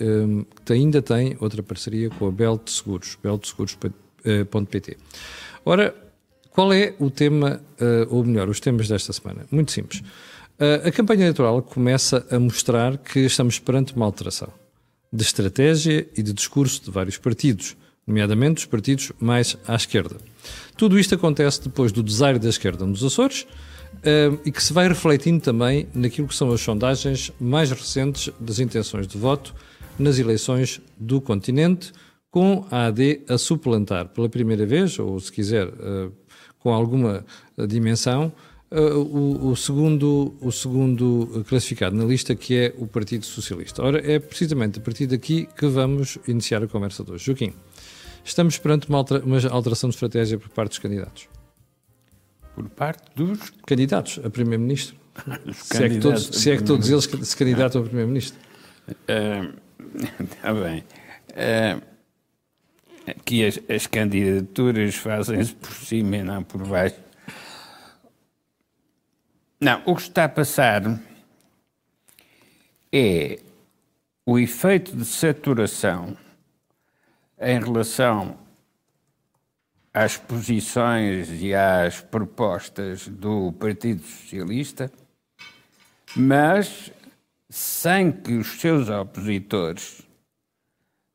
um, que ainda tem outra parceria com a Belt Seguros, beltseguros.pt. Ora, qual é o tema, uh, ou melhor, os temas desta semana? Muito simples. Uh, a campanha eleitoral começa a mostrar que estamos perante uma alteração de estratégia e de discurso de vários partidos, nomeadamente os partidos mais à esquerda. Tudo isto acontece depois do desaire da esquerda nos Açores e que se vai refletindo também naquilo que são as sondagens mais recentes das intenções de voto nas eleições do continente, com a AD a suplantar pela primeira vez, ou se quiser, uh, com alguma dimensão, uh, o, o, segundo, o segundo classificado na lista, que é o Partido Socialista. Ora, é precisamente a partir daqui que vamos iniciar a conversa de hoje. Joaquim, estamos perante uma alteração de estratégia por parte dos candidatos. Por parte dos candidatos a Primeiro-Ministro. se, é que todos, se é que todos eles se candidatam a Primeiro-Ministro. Está uh, bem. Uh, aqui as, as candidaturas fazem-se por cima e não por baixo. Não, o que está a passar é o efeito de saturação em relação às posições e às propostas do Partido Socialista, mas sem que os seus opositores,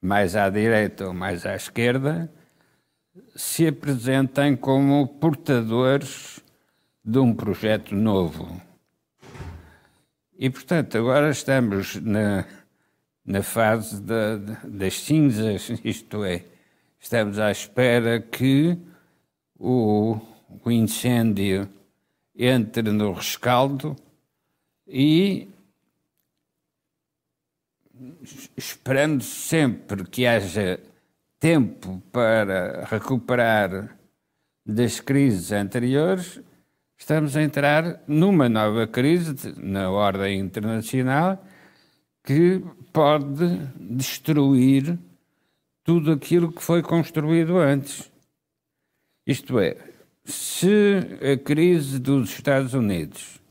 mais à direita ou mais à esquerda, se apresentem como portadores de um projeto novo. E, portanto, agora estamos na, na fase da, das cinzas, isto é, estamos à espera que o, o incêndio entre no rescaldo e esperando sempre que haja tempo para recuperar das crises anteriores, estamos a entrar numa nova crise na ordem internacional que pode destruir tudo aquilo que foi construído antes. Isto é, se a crise dos Estados Unidos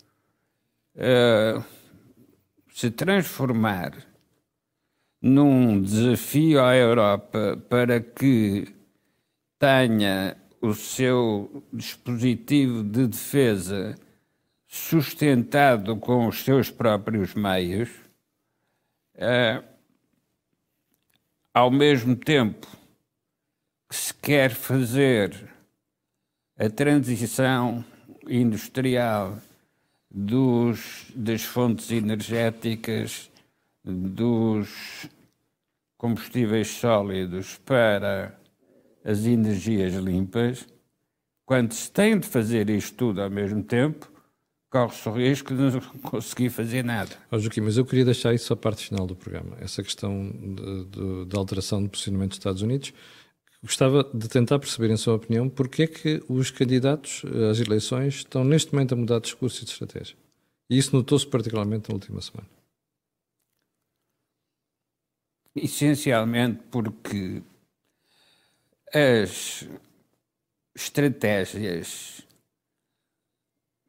uh, se transformar num desafio à Europa para que tenha o seu dispositivo de defesa sustentado com os seus próprios meios, uh, ao mesmo tempo que se quer fazer a transição industrial dos, das fontes energéticas, dos combustíveis sólidos para as energias limpas, quando se tem de fazer isto tudo ao mesmo tempo, corre-se o risco de não conseguir fazer nada. Oh, Joaquim, mas eu queria deixar isso à parte final do programa, essa questão da alteração de posicionamento dos Estados Unidos. Gostava de tentar perceber, em sua opinião, porque é que os candidatos às eleições estão neste momento a mudar de discurso e de estratégia. E isso notou-se particularmente na última semana. Essencialmente porque as estratégias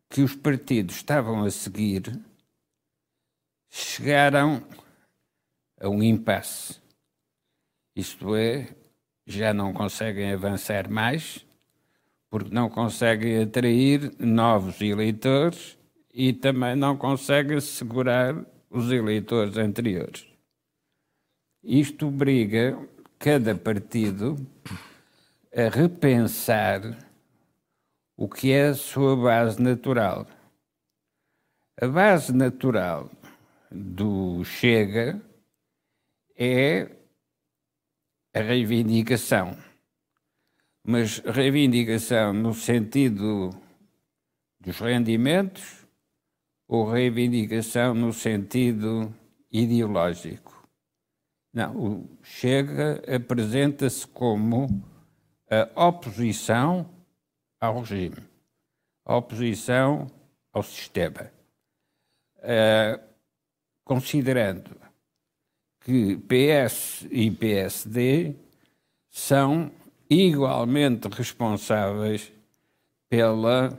que os partidos estavam a seguir chegaram a um impasse. Isto é, já não conseguem avançar mais, porque não conseguem atrair novos eleitores e também não conseguem segurar os eleitores anteriores. Isto obriga cada partido a repensar o que é a sua base natural. A base natural do Chega é a reivindicação, mas reivindicação no sentido dos rendimentos ou reivindicação no sentido ideológico. Não, o Chega apresenta-se como a oposição ao regime, a oposição ao sistema, uh, considerando que PS e PSD são igualmente responsáveis pela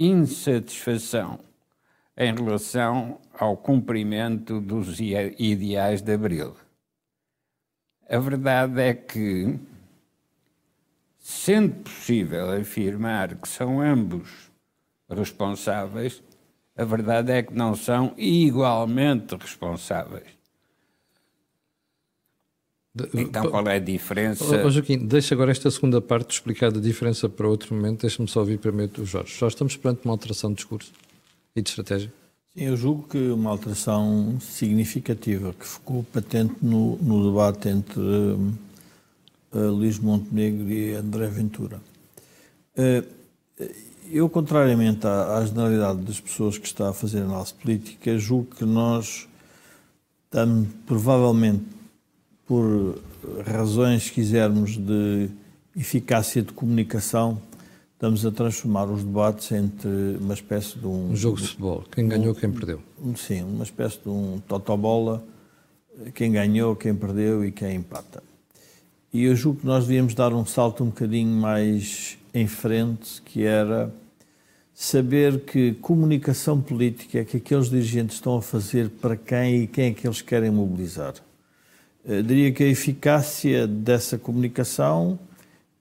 insatisfação em relação ao cumprimento dos ideais de Abril. A verdade é que, sendo possível afirmar que são ambos responsáveis, a verdade é que não são igualmente responsáveis. Então, qual é a diferença? Oh, Joaquim, deixa agora esta segunda parte explicar a diferença para outro momento. Deixa-me só ouvir primeiro o Jorge. Já estamos perante uma alteração de discurso e de estratégia? Sim, eu julgo que uma alteração significativa que ficou patente no, no debate entre uh, Luís Montenegro e André Ventura. Uh, eu, contrariamente à, à, generalidade das pessoas que está a fazer análise política, julgo que nós estamos provavelmente por razões, se quisermos, de eficácia de comunicação, estamos a transformar os debates entre uma espécie de um... Um jogo de futebol. Quem ganhou, quem perdeu. Sim, uma espécie de um totobola. Quem ganhou, quem perdeu e quem empata. E eu julgo que nós devíamos dar um salto um bocadinho mais em frente, que era saber que comunicação política é que aqueles dirigentes estão a fazer para quem e quem é que eles querem mobilizar. Eu diria que a eficácia dessa comunicação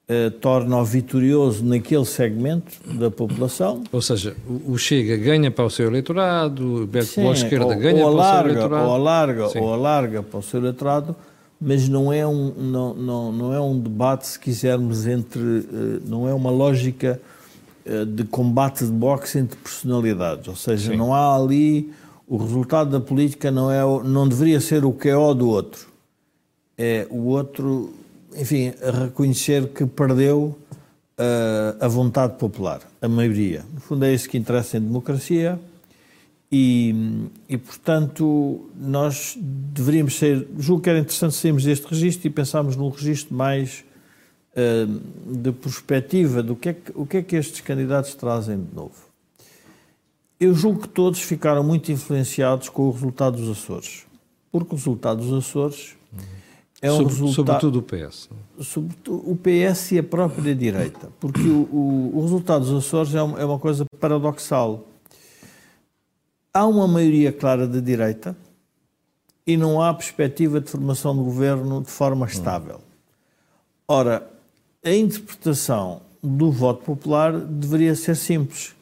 eh, torna-o vitorioso naquele segmento da população. Ou seja, o Chega ganha para o seu eleitorado, o Bloco Esquerda ou, ganha ou alarga, para o seu eleitorado. Ou alarga, ou alarga para o seu eleitorado, mas não é um, não, não, não é um debate, se quisermos, entre. Eh, não é uma lógica eh, de combate de boxe entre personalidades. Ou seja, Sim. não há ali. O resultado da política não, é, não deveria ser o que é o do outro é o outro, enfim, reconhecer que perdeu uh, a vontade popular, a maioria. No fundo, é isso que interessa em democracia. E, e, portanto, nós deveríamos ser. Julgo que era interessante sairmos deste registro e pensarmos num registro mais uh, de perspectiva do que, é que, o que é que estes candidatos trazem de novo. Eu julgo que todos ficaram muito influenciados com o resultado dos Açores, porque o resultado dos Açores é um Sobre, resultado, sobretudo o PS. Sobretudo o PS e a própria direita, porque o, o, o resultado dos Açores é uma, é uma coisa paradoxal. Há uma maioria clara de direita e não há perspectiva de formação de governo de forma hum. estável. Ora, a interpretação do voto popular deveria ser simples.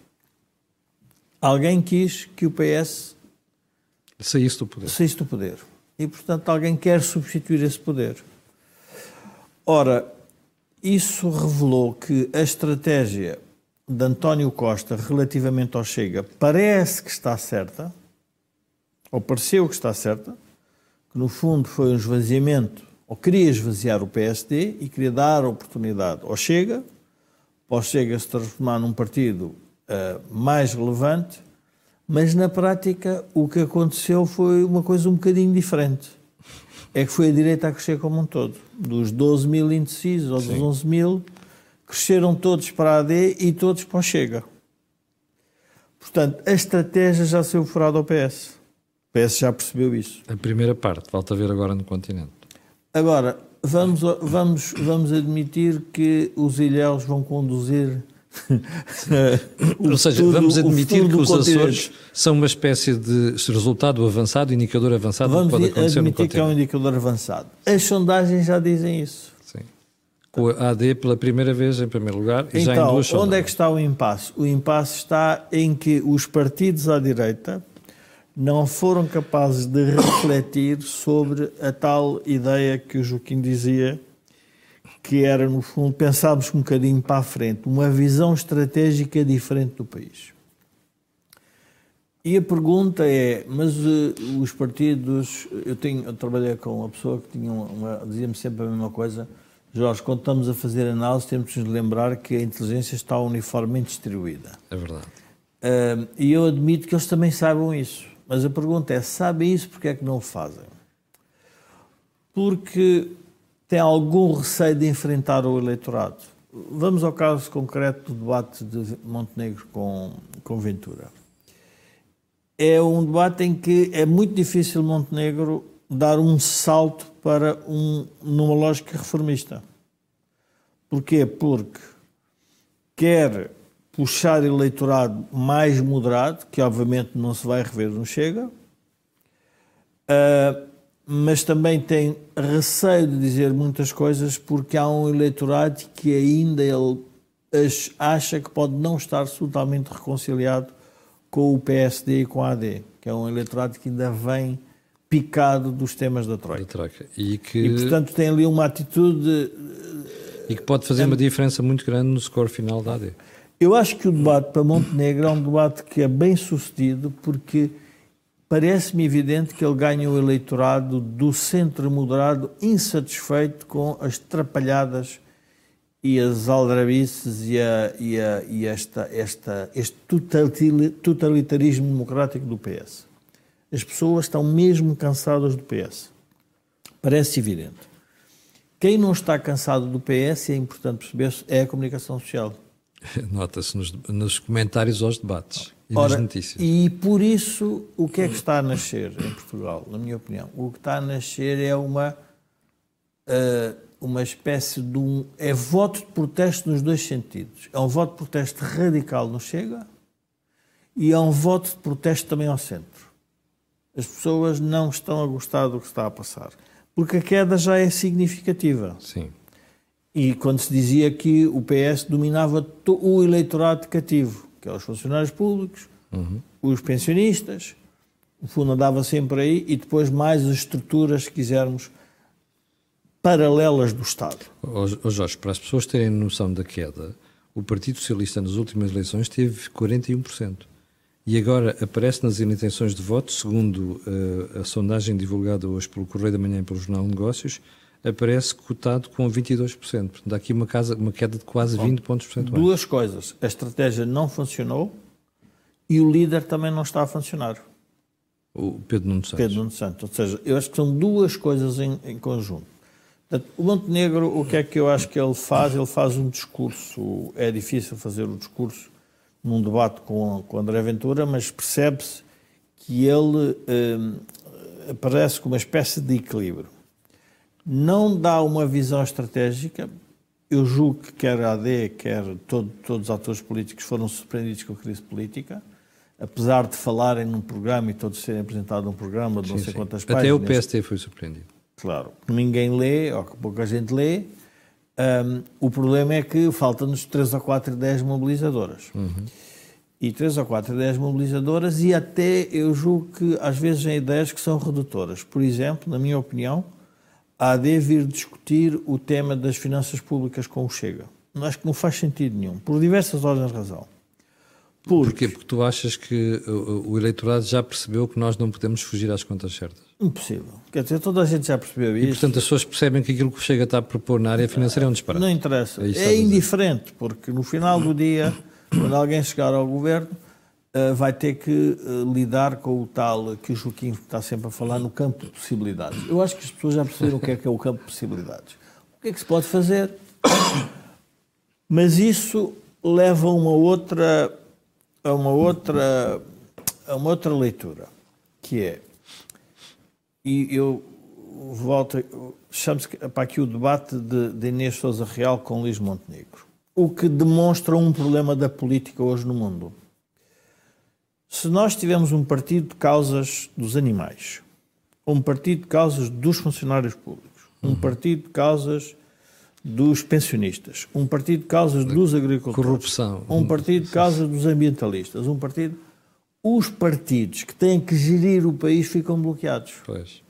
Alguém quis que o PS saísse do poder. Saísse do poder e, portanto, alguém quer substituir esse poder. Ora, isso revelou que a estratégia de António Costa relativamente ao Chega parece que está certa, ou pareceu que está certa, que no fundo foi um esvaziamento, ou queria esvaziar o PSD e queria dar oportunidade ao Chega, para o Chega se transformar num partido uh, mais relevante mas na prática o que aconteceu foi uma coisa um bocadinho diferente. É que foi a direita a crescer como um todo. Dos 12 mil indecisos ou dos Sim. 11 mil, cresceram todos para a AD e todos para o Chega. Portanto, a estratégia já saiu furada ao PS. O PS já percebeu isso. A primeira parte, falta ver agora no continente. Agora, vamos, vamos, vamos admitir que os ilhéus vão conduzir Ou seja, futuro, vamos admitir que os Açores são uma espécie de resultado avançado, indicador avançado vamos que pode acontecer no continente. que é um indicador avançado. As sondagens já dizem isso. Com a AD pela primeira vez, em primeiro lugar, e então, já em duas sondagens. onde é que está o impasse? O impasse está em que os partidos à direita não foram capazes de refletir sobre a tal ideia que o Joaquim dizia que era, no fundo, pensarmos um bocadinho para a frente, uma visão estratégica diferente do país. E a pergunta é, mas uh, os partidos, eu, tenho, eu trabalhei com uma pessoa que tinha uma, dizia-me sempre a mesma coisa, Jorge, quando estamos a fazer análise temos de nos lembrar que a inteligência está uniformemente distribuída. É verdade. Uh, e eu admito que eles também saibam isso. Mas a pergunta é, sabem isso, porque é que não o fazem? Porque tem algum receio de enfrentar o eleitorado. Vamos ao caso concreto do debate de Montenegro com, com Ventura. É um debate em que é muito difícil Montenegro dar um salto para um, numa lógica reformista. Porquê? Porque quer puxar eleitorado mais moderado, que obviamente não se vai rever no Chega, uh, mas também tem receio de dizer muitas coisas porque há um eleitorado que ainda ele acha que pode não estar totalmente reconciliado com o PSD e com a AD, que é um eleitorado que ainda vem picado dos temas da Troika. Da troika. E, que... e, portanto, tem ali uma atitude... E que pode fazer é... uma diferença muito grande no score final da AD. Eu acho que o debate para Montenegro é um debate que é bem sucedido porque parece-me evidente que ele ganha o eleitorado do centro moderado insatisfeito com as trapalhadas e as aldrabices e, a, e, a, e esta, esta, este totalitarismo democrático do PS. As pessoas estão mesmo cansadas do PS. Parece evidente. Quem não está cansado do PS, é importante perceber, é a comunicação social. Nota-se nos, nos, comentários aos debates e Ora, nas notícias. E por isso, o que é que está a nascer em Portugal, na minha opinião? O que está a nascer é uma, uh, uma espécie de um. É voto de protesto nos dois sentidos. É um voto de protesto radical no Chega e é um voto de protesto também ao centro. As pessoas não estão a gostar do que está a passar. Porque a queda já é significativa. Sim. E quando se dizia que o PS dominava o eleitorado cativo, que é os funcionários públicos, uhum. os pensionistas, o fundo andava sempre aí, e depois mais as estruturas, se quisermos, paralelas do Estado. Oh, Jorge, para as pessoas terem noção da queda, o Partido Socialista nas últimas eleições teve 41%. E agora aparece nas intenções de voto, segundo uh, a sondagem divulgada hoje pelo Correio da Manhã e pelo Jornal de Negócios, aparece cotado com 22%. Portanto, há aqui uma, casa, uma queda de quase Bom, 20 pontos percentuais. Duas coisas. A estratégia não funcionou e o líder também não está a funcionar. O Pedro Nuno Santos. Pedro Nuno Santos. Ou seja, eu acho que são duas coisas em, em conjunto. Portanto, o Montenegro, o que é que eu acho que ele faz? Ele faz um discurso. É difícil fazer o discurso num debate com, com André Ventura, mas percebe-se que ele eh, aparece com uma espécie de equilíbrio não dá uma visão estratégica. Eu julgo que quer a AD, quer todo, todos os atores políticos foram surpreendidos com a crise política, apesar de falarem num programa e todos serem apresentados num programa de não sei sim. quantas páginas. Até o PST foi surpreendido. Claro, ninguém lê, ou que pouca gente lê. Um, o problema é que faltam-nos 3 ou 4 ideias mobilizadoras. Uhum. E 3 ou 4 ideias mobilizadoras, e até eu julgo que às vezes em ideias que são redutoras. Por exemplo, na minha opinião, há de vir discutir o tema das finanças públicas com o Chega. Acho que não faz sentido nenhum, por diversas ordens de razão. Porque... Porquê? Porque tu achas que o eleitorado já percebeu que nós não podemos fugir às contas certas? Impossível. Quer dizer, toda a gente já percebeu isso. E, portanto, as pessoas percebem que aquilo que Chega está a propor na área financeira é um disparate. Não interessa. É, é indiferente, porque no final do dia, quando alguém chegar ao governo, eh, vai ter que uh, lidar com o tal que o Joaquim está sempre a falar no campo de possibilidades. Eu acho que as pessoas já perceberam o que é que é o campo de possibilidades. O que é que se pode fazer? Mas isso leva a uma outra a uma outra a uma outra leitura, que é e eu volto chamo-se para aqui o debate de, de Inês Sousa Real com Luís Montenegro, o que demonstra um problema da política hoje no mundo se nós tivermos um partido de causas dos animais, um partido de causas dos funcionários públicos, um uhum. partido de causas dos pensionistas, um partido de causas dos agricultores, corrupção, um partido de causas dos ambientalistas, um partido. Os partidos que têm que gerir o país ficam bloqueados. Pois.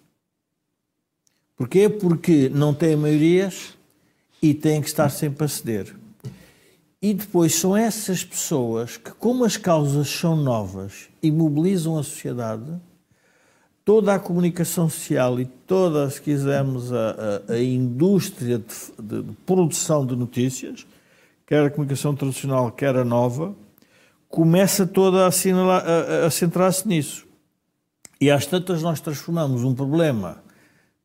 Porquê? Porque não têm maiorias e têm que estar sempre a ceder. E depois são essas pessoas que, como as causas são novas e mobilizam a sociedade, toda a comunicação social e toda, se quisermos, a, a, a indústria de, de, produção de notícias, quer a comunicação tradicional, quer a nova, começa toda a, a centrar-se nisso. E às tantas nós transformamos um problema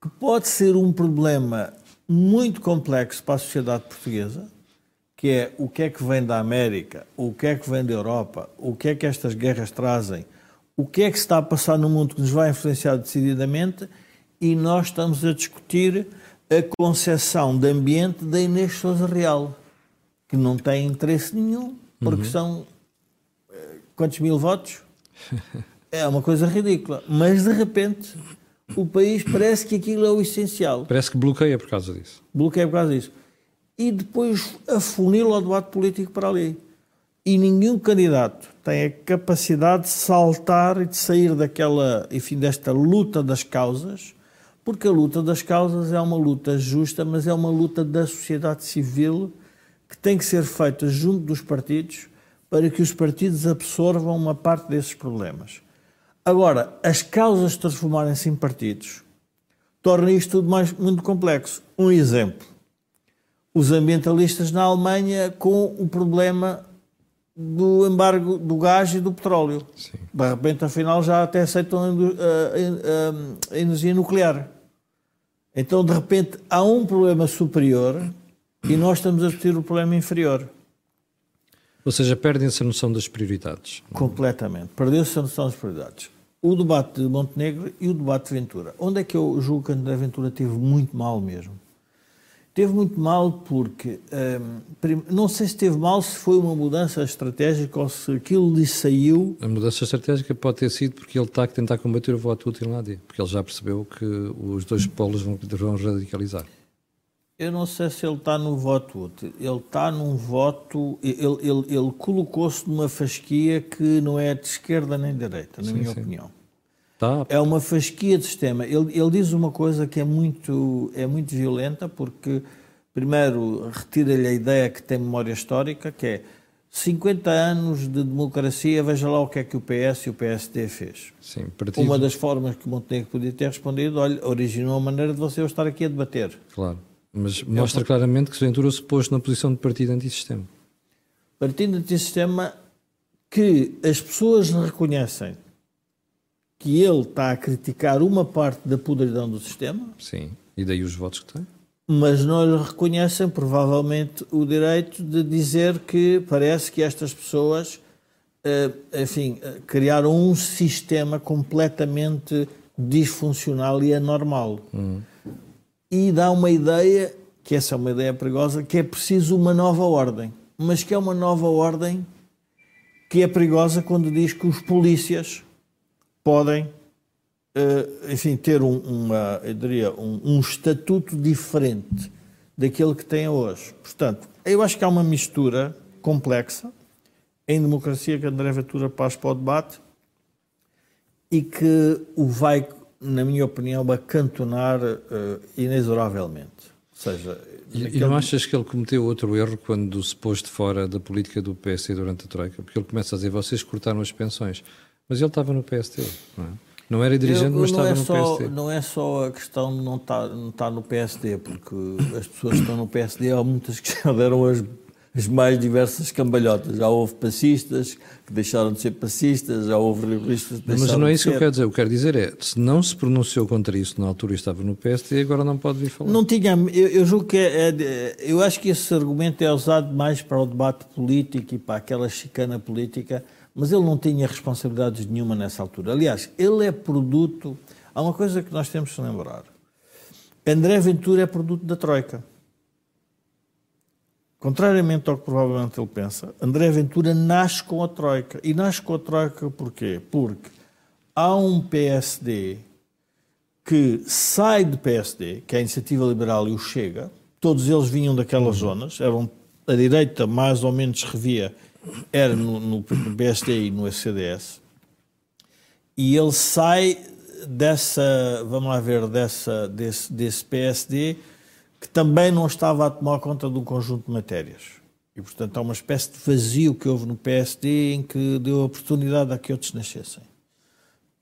que pode ser um problema muito complexo para a sociedade portuguesa, que é o que é que vem da América, o que é que vem da Europa, o que é que estas guerras trazem, o que é que se está a passar no mundo que nos vai influenciar decididamente, e nós estamos a discutir a concepção de ambiente da Inês Sousa Real, que não tem interesse nenhum, porque uhum. são eh, quantos mil votos? É uma coisa ridícula. Mas de repente o país parece que aquilo é o essencial. Parece que bloqueia por causa disso. Bloqueia por causa disso. E depois afunila o debate político para ali. E nenhum candidato tem a capacidade de saltar e de sair daquela, enfim, desta luta das causas, porque a luta das causas é uma luta justa, mas é uma luta da sociedade civil que tem que ser feita junto dos partidos para que os partidos absorvam uma parte desses problemas. Agora, as causas transformarem-se em partidos torna isto tudo mais, muito complexo. Um exemplo: os ambientalistas na Alemanha com o problema do embargo do gás e do petróleo. Sim. De repente, afinal, já até aceitam a, energia nuclear. Então, de repente, há um problema superior e nós estamos a discutir o problema inferior. Ou seja, perdem-se a noção das prioridades. Completamente. Perdeu-se a noção das prioridades. O debate de Montenegro e o debate de Ventura. Onde é que eu julgo que André Ventura teve muito mal mesmo? Teve muito mal porque, hum, não sei se teve mal se foi uma mudança estratégica ou se aquilo lhe saiu. A mudança estratégica pode ter sido porque ele está a tentar combater o voto útil na AD, porque ele já percebeu que os dois polos vão, vão radicalizar. Eu não sei se ele está no voto útil. Ele está num voto. Ele, ele, ele colocou-se numa fasquia que não é de esquerda nem de direita, na sim, minha sim. opinião. Tá. É uma fasquia de sistema. Ele, ele diz uma coisa que é muito, é muito violenta, porque, primeiro, retira-lhe a ideia que tem memória histórica, que é 50 anos de democracia, veja lá o que é que o PS e o PSD fez. Sim, partido... Uma das formas que Montenegro podia ter respondido, olha, originou a maneira de você estar aqui a debater. Claro, mas mostra claramente que Ventura se pôs na posição de partido antissistema. Partido antissistema que as pessoas reconhecem que ele está a criticar uma parte da podridão do sistema. Sim, e daí os votos que tem. Mas não lhe reconhecem, provavelmente, o direito de dizer que parece que estas pessoas, eh, enfim, eh, criaram um sistema completamente disfuncional e anormal. Hum. E dá uma ideia, que essa é uma ideia perigosa, que é preciso uma nova ordem. Mas que é uma nova ordem que é perigosa quando diz que os polícias podem, uh, enfim, ter um, uma, eu diria, um, um estatuto diferente daquele que têm hoje. Portanto, eu acho que há uma mistura complexa em democracia que André Ventura passa para o debate e que o vai, na minha opinião, acantonar uh, inexoravelmente. Ou seja, e, e não achas que ele cometeu outro erro quando se pôs de fora da política do PSD durante a Troika? Porque ele começa a dizer, vocês cortaram as pensões. Mas ele estava no PST, não é? Não era dirigente, eu, mas estava é no só, PSD. Não é só a questão de não estar, não estar no PSD, porque as pessoas que estão no PSD, há muitas que já deram as, as mais diversas cambalhotas. Já houve passistas que deixaram de ser passistas, já houve liberalistas que deixaram Mas não é isso que eu quero dizer. Eu quero dizer é, se não se pronunciou contra isso na altura e estava no PSD, agora não pode vir falar. Não tinha, eu, eu julgo que é, é, eu acho que esse argumento é usado mais para o debate político e para aquela chicana política mas ele não tinha responsabilidades nenhuma nessa altura. Aliás, ele é produto. Há uma coisa que nós temos que lembrar: André Ventura é produto da Troika. Contrariamente ao que provavelmente ele pensa, André Ventura nasce com a Troika. E nasce com a Troika porquê? Porque há um PSD que sai do PSD, que é a Iniciativa Liberal e o Chega, todos eles vinham daquelas uhum. zonas, eram a direita mais ou menos revia era no, no, PSD e no CDS, e ele sai dessa, vamos lá ver, dessa, desse, desse PSD que também não estava a tomar conta de um conjunto de matérias. E, portanto, há uma espécie de vazio que houve no PSD em que deu oportunidade a que outros nascessem.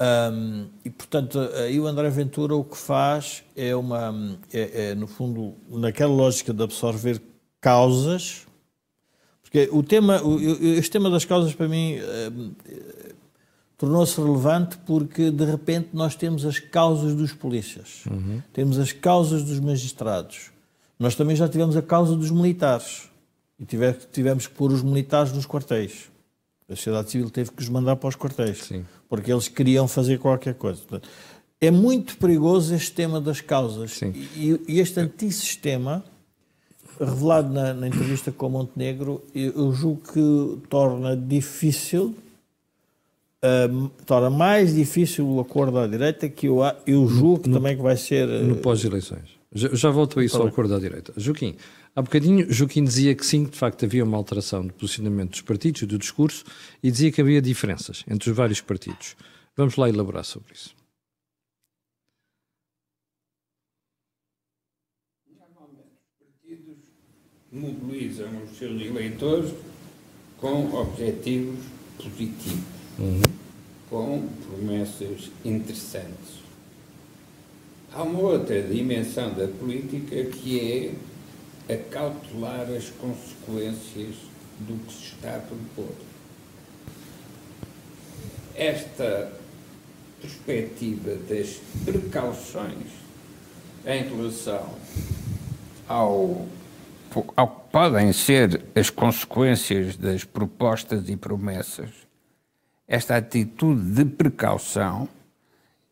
Um, e, portanto, aí o André Ventura o que faz é uma, é, é, no fundo, naquela lógica de absorver causas porque o tema, este tema das causas, para mim, eh, tornou-se relevante porque, de repente, nós temos as causas dos polícias, uhum. temos as causas dos magistrados. Nós também já tivemos a causa dos militares e tive, tivemos que pôr os militares nos quartéis. A sociedade civil teve que os mandar para os quartéis, Sim. porque eles queriam fazer qualquer coisa. É muito perigoso este tema das causas. E, e este antissistema revelado na, na, entrevista com Montenegro, eu, eu julgo que torna difícil uh, torna mais difícil o acordo à direita, que eu, eu julgo que no, também que vai ser... No pós-eleições. Já, já volto a isso ao acordo à direita. Joaquim, há bocadinho, Joaquim dizia que sim, de facto havia uma alteração do posicionamento dos partidos e do discurso e dizia que havia diferenças entre os vários partidos. Vamos lá elaborar sobre isso. Mobilizam os seus eleitores com objetivos positivos, uhum. com promessas interessantes. Há uma outra dimensão da política que é acautelar as consequências do que se está a propor. Esta perspectiva das precauções em relação ao ao que podem ser as consequências das propostas e promessas, esta atitude de precaução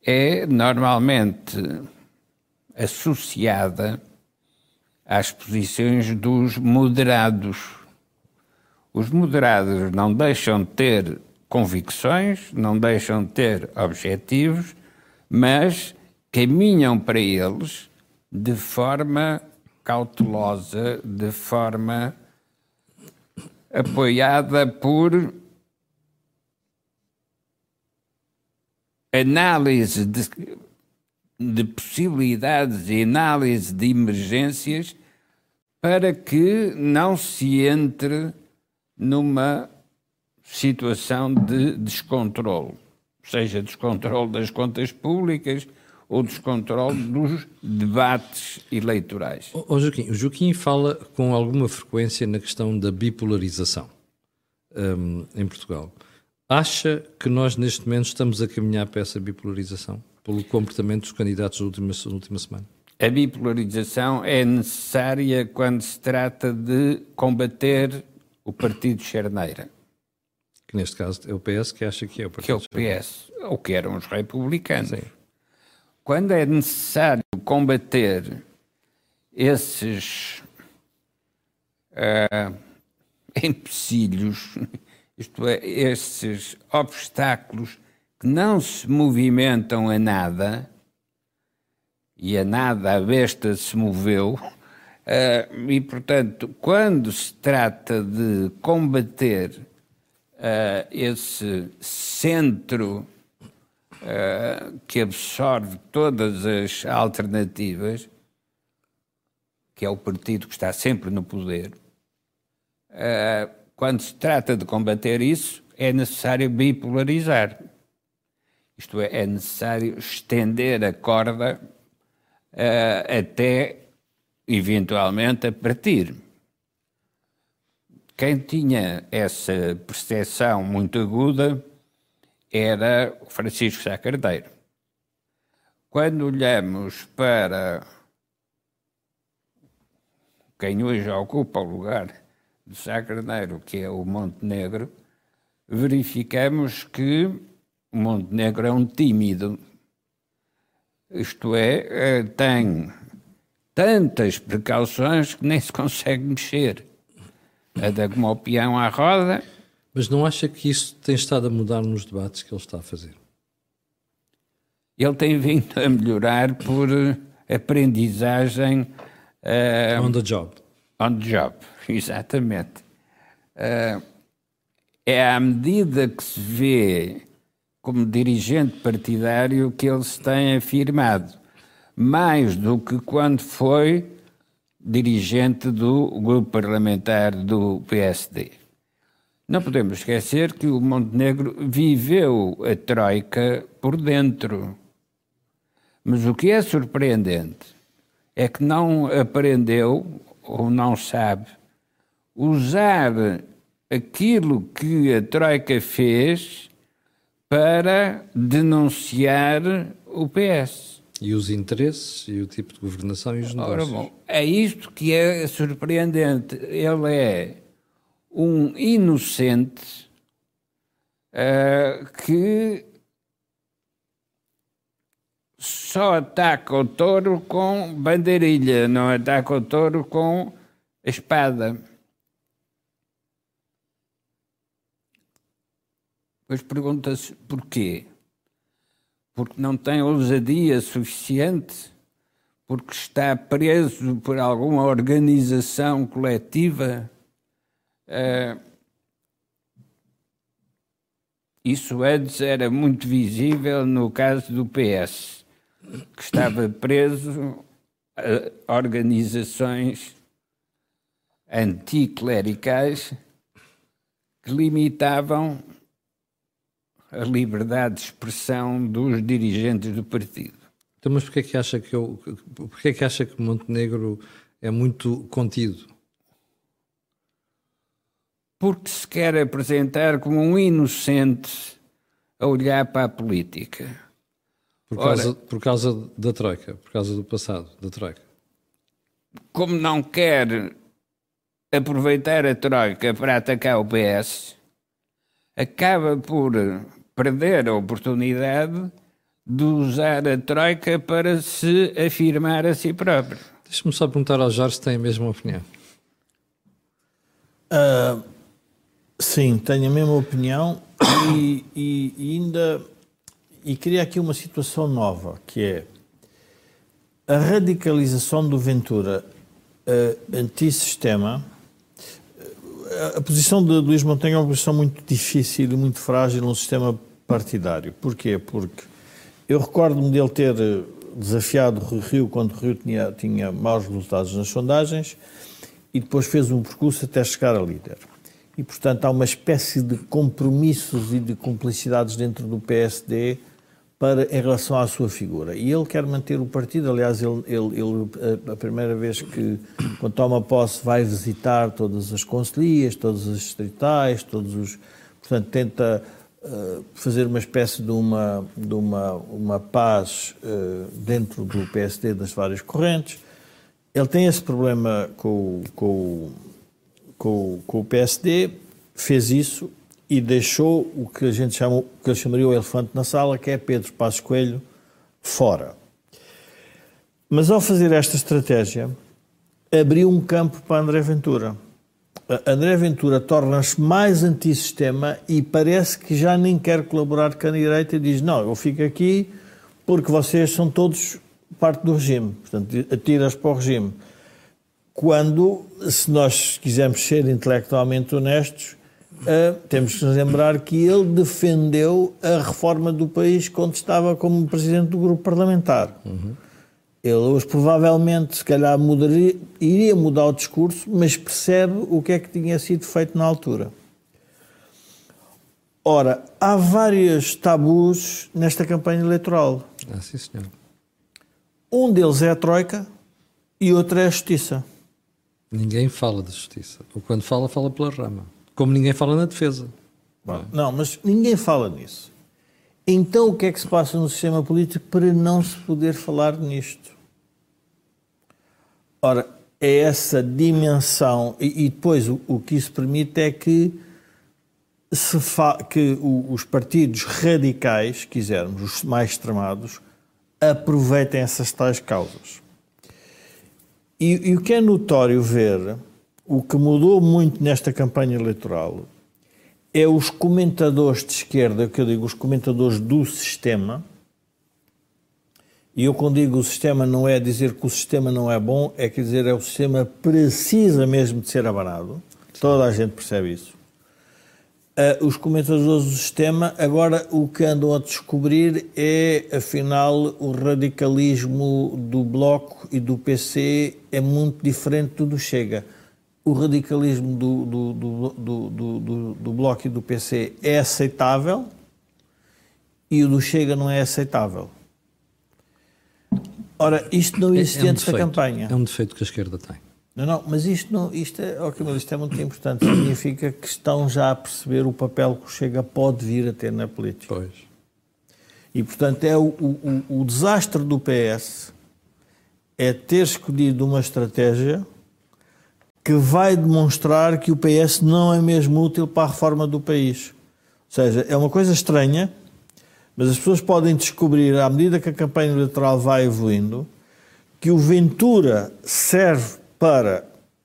é normalmente associada às posições dos moderados. Os moderados não deixam de ter convicções, não deixam de ter objetivos, mas caminham para eles de forma cautelosa, de forma apoiada por análise de, de possibilidades e análise de emergências para que não se entre numa situação de descontrole, seja descontrole das contas públicas, ou descontrole dos debates eleitorais. O, Joaquim, o Joaquim fala com alguma frequência na questão da bipolarização um, em Portugal. Acha que nós, neste momento, estamos a caminhar para essa bipolarização? Pelo comportamento dos candidatos da última, da última semana? A bipolarização é necessária quando se trata de combater o partido Charneira. Que neste caso é o PS que acha que é o partido Que é o PS, ou que eram os republicanos. Sim quando é necessário combater esses uh, empecilhos, isto é, esses obstáculos que não se movimentam a nada, e a nada a besta se moveu, uh, e portanto, quando se trata de combater uh, esse centro que absorve todas as alternativas, que é o partido que está sempre no poder, uh, quando se trata de combater isso, é necessário bipolarizar. Isto é, é necessário estender a corda uh, até, eventualmente, a partir. Quem tinha essa percepção muito aguda era Francisco Sá Carneiro. Quando olhamos para quem hoje ocupa o lugar de Sá Carneiro, que é o Montenegro, verificamos que o Montenegro é um tímido. Isto é, eh, tem tantas precauções que nem se consegue mexer. Anda como o peão à roda mas não acha que isso tem estado a mudar nos debates que ele está a fazer? Ele tem vindo a melhorar por aprendizagem. Uh, on the job. On the job, exatamente. Uh, é à medida que se vê como dirigente partidário que ele se tem afirmado, mais do que quando foi dirigente do grupo parlamentar do PSD. Não podemos esquecer que o Montenegro viveu a Troika por dentro. Mas o que é surpreendente é que não aprendeu, ou não sabe, usar aquilo que a Troika fez para denunciar o PS. E os interesses, e o tipo de governação e os negócios. Ora, bom, é isto que é surpreendente. Ele é um inocente uh, que só ataca o touro com bandeirilha, não ataca o touro com espada. Depois pergunta-se porquê. Porque não tem ousadia suficiente? Porque está preso por alguma organização coletiva? Uh, isso antes era muito visível no caso do PS, que estava preso a organizações anticlericais que limitavam a liberdade de expressão dos dirigentes do partido. Então, mas porquê é que acha que eu, porquê é que acha que Montenegro é muito contido? Porque se quer apresentar como um inocente a olhar para a política. Por causa, Ora, por causa da Troika, por causa do passado da Troika. Como não quer aproveitar a Troika para atacar o PS, acaba por perder a oportunidade de usar a Troika para se afirmar a si próprio. Deixa-me só perguntar ao Jorge se tem a mesma opinião. Uh, sim, tenho a mesma opinião e, e, ainda e queria aqui uma situação nova, que é a radicalização do Ventura uh, antissistema a posição de Luís Montenegro é uma posição muito difícil e muito frágil num sistema partidário. Porquê? Porque eu recordo-me dele ter desafiado o Rio quando o Rio tinha, tinha maus resultados nas sondagens e depois fez um percurso até chegar a líder. E, portanto, há uma espécie de compromissos e de cumplicidades dentro do PSD para, em relação à sua figura. E ele quer manter o partido, aliás, ele, ele, ele, a primeira vez que, quando toma posse, vai visitar todas as conselhias, todas as distritais, todos os... Portanto, tenta uh, fazer uma espécie de uma, de uma, uma paz uh, dentro do PSD das várias correntes. Ele tem esse problema com, com, com, com o PSD, fez isso e deixou o que a gente chama, que eu chamaria o elefante na sala, que é Pedro Passos Coelho, fora. Mas ao fazer esta estratégia, abriu um campo para André Ventura. André Ventura torna-se mais antissistema e parece que já nem quer colaborar com a direita e diz: Não, eu fico aqui porque vocês são todos parte do regime, portanto, atiras para o regime. Quando, se nós quisermos ser intelectualmente honestos, Uh, temos que nos lembrar que ele defendeu a reforma do país quando estava como presidente do grupo parlamentar. Uhum. Ele hoje provavelmente, se calhar, mudaria, iria mudar o discurso, mas percebe o que é que tinha sido feito na altura. Ora, há vários tabus nesta campanha eleitoral. Ah, sim, senhor. Um deles é a Troika e outro é a Justiça. Ninguém fala de Justiça. Ou quando fala, fala pela rama. Como ninguém fala na defesa. Bom, não, mas ninguém fala nisso. Então, o que é que se passa no sistema político para não se poder falar nisto? Ora, é essa dimensão, e, e depois o, o, que isso permite é que, se fa, que o, os partidos radicais, quisermos, os mais extremados, aproveitem essas tais causas. E, e o que é notório ver o que mudou muito nesta campanha eleitoral é os comentadores de esquerda, que eu digo, os comentadores do sistema. E eu, quando digo o sistema, não é dizer que o sistema não é bom, é quer dizer, é o sistema precisa mesmo de ser abanado. Toda a gente percebe isso. Uh, os comentadores do sistema, agora o que andam a descobrir é, afinal, o radicalismo do Bloco e do PC é muito diferente do do Chega o radicalismo do, do, do, do, do, Bloco e do PC é aceitável e o do Chega não é aceitável. Ora, isto não existe é, é um antes defeito, da campanha. É um defeito que a esquerda tem. Não, não, mas isto, não, isto, é, okay, mas isto é muito importante. Significa que estão já a perceber o papel que o Chega pode vir a ter na política. Pois. E, portanto, é o, o, o desastre do PS é ter escolhido uma estratégia que vai demonstrar que o PS não é mesmo útil para a reforma do país. Ou seja, é uma coisa estranha, mas as pessoas podem descobrir, à medida que a campanha eleitoral vai evoluindo, que o Ventura serve para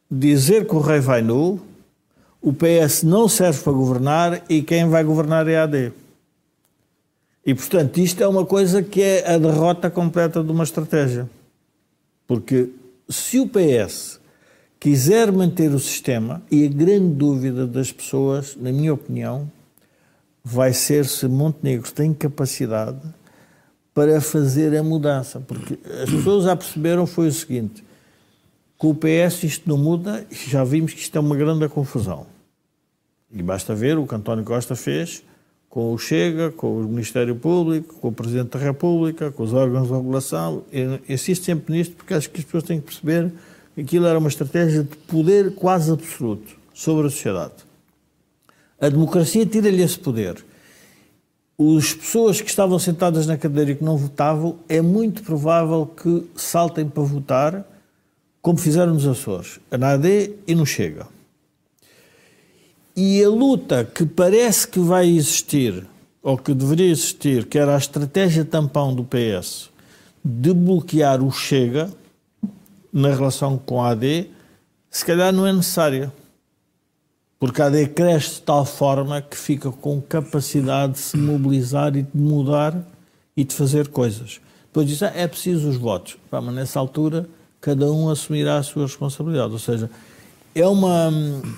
dizer que o rei vai nu, o PS não serve para governar e quem vai governar é a AD. E, portanto, isto é uma coisa que é a derrota completa de uma estratégia. Porque se o PS quiser manter o sistema, e a grande dúvida das pessoas, na minha opinião, vai ser se Montenegro tem capacidade para fazer a mudança. Porque as pessoas já perceberam foi o seguinte, com o PS isto não muda, já vimos que isto é uma grande confusão. E basta ver o que António Costa fez com o Chega, com o Ministério Público, com o Presidente da República, com os órgãos de regulação. Eu insisto sempre nisto porque acho que as pessoas têm que perceber que aquilo era uma estratégia de poder quase absoluto sobre a sociedade. A democracia tira-lhe esse poder. As pessoas que estavam sentadas na cadeira e que não votavam, é muito provável que saltem para votar, como fizeram nos Açores, na AD e no Chega. E a luta que parece que vai existir, ou que deveria existir, que era a estratégia tampão do PS de bloquear o Chega na relação com a AD, se calhar não é necessária. Porque a AD cresce de tal forma que fica com capacidade de se mobilizar e de mudar e de fazer coisas. Depois ah, é preciso os votos. mas nessa altura, cada um assumirá a sua responsabilidade. Ou seja, é uma,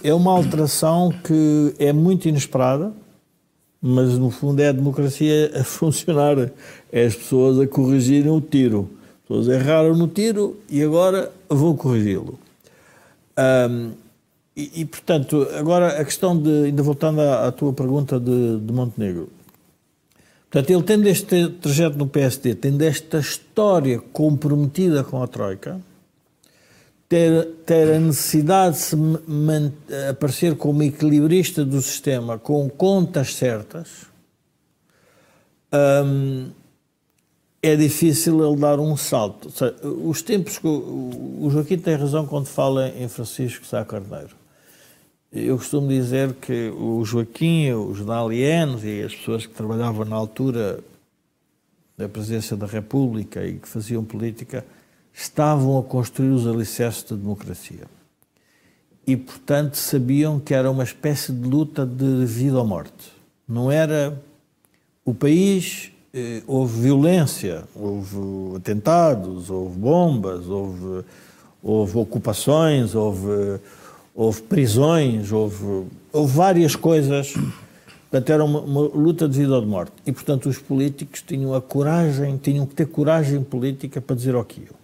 é uma alteração que é muito inesperada, mas no fundo é a democracia a funcionar, é as pessoas a corrigirem o tiro. As pessoas erraram no tiro e agora vou corrigi-lo. Um, e, e, portanto, agora a questão de, ainda voltando à, à tua pergunta de, de Montenegro, portanto, ele tendo este trajeto no PSD, tendo esta história comprometida com a Troika, ter, ter a necessidade de se aparecer como equilibrista do sistema com contas certas, hum, é difícil ele dar um salto. Seja, os tempos que o Joaquim tem razão quando fala em Francisco Sá Carneiro. Eu costumo dizer que o Joaquim, os Dalianos e as pessoas que trabalhavam na altura da presidência da República e que faziam política estavam a construir os alicerces da democracia. E, portanto, sabiam que era uma espécie de luta de vida ou morte. Não era o país, eh, houve violência, houve atentados, houve bombas, houve, houve ocupações, houve, houve prisões, houve, houve várias coisas. Portanto, era uma, uma, luta de vida ou de morte. E, portanto, os políticos tinham a coragem, tinham que ter coragem política para dizer aquilo.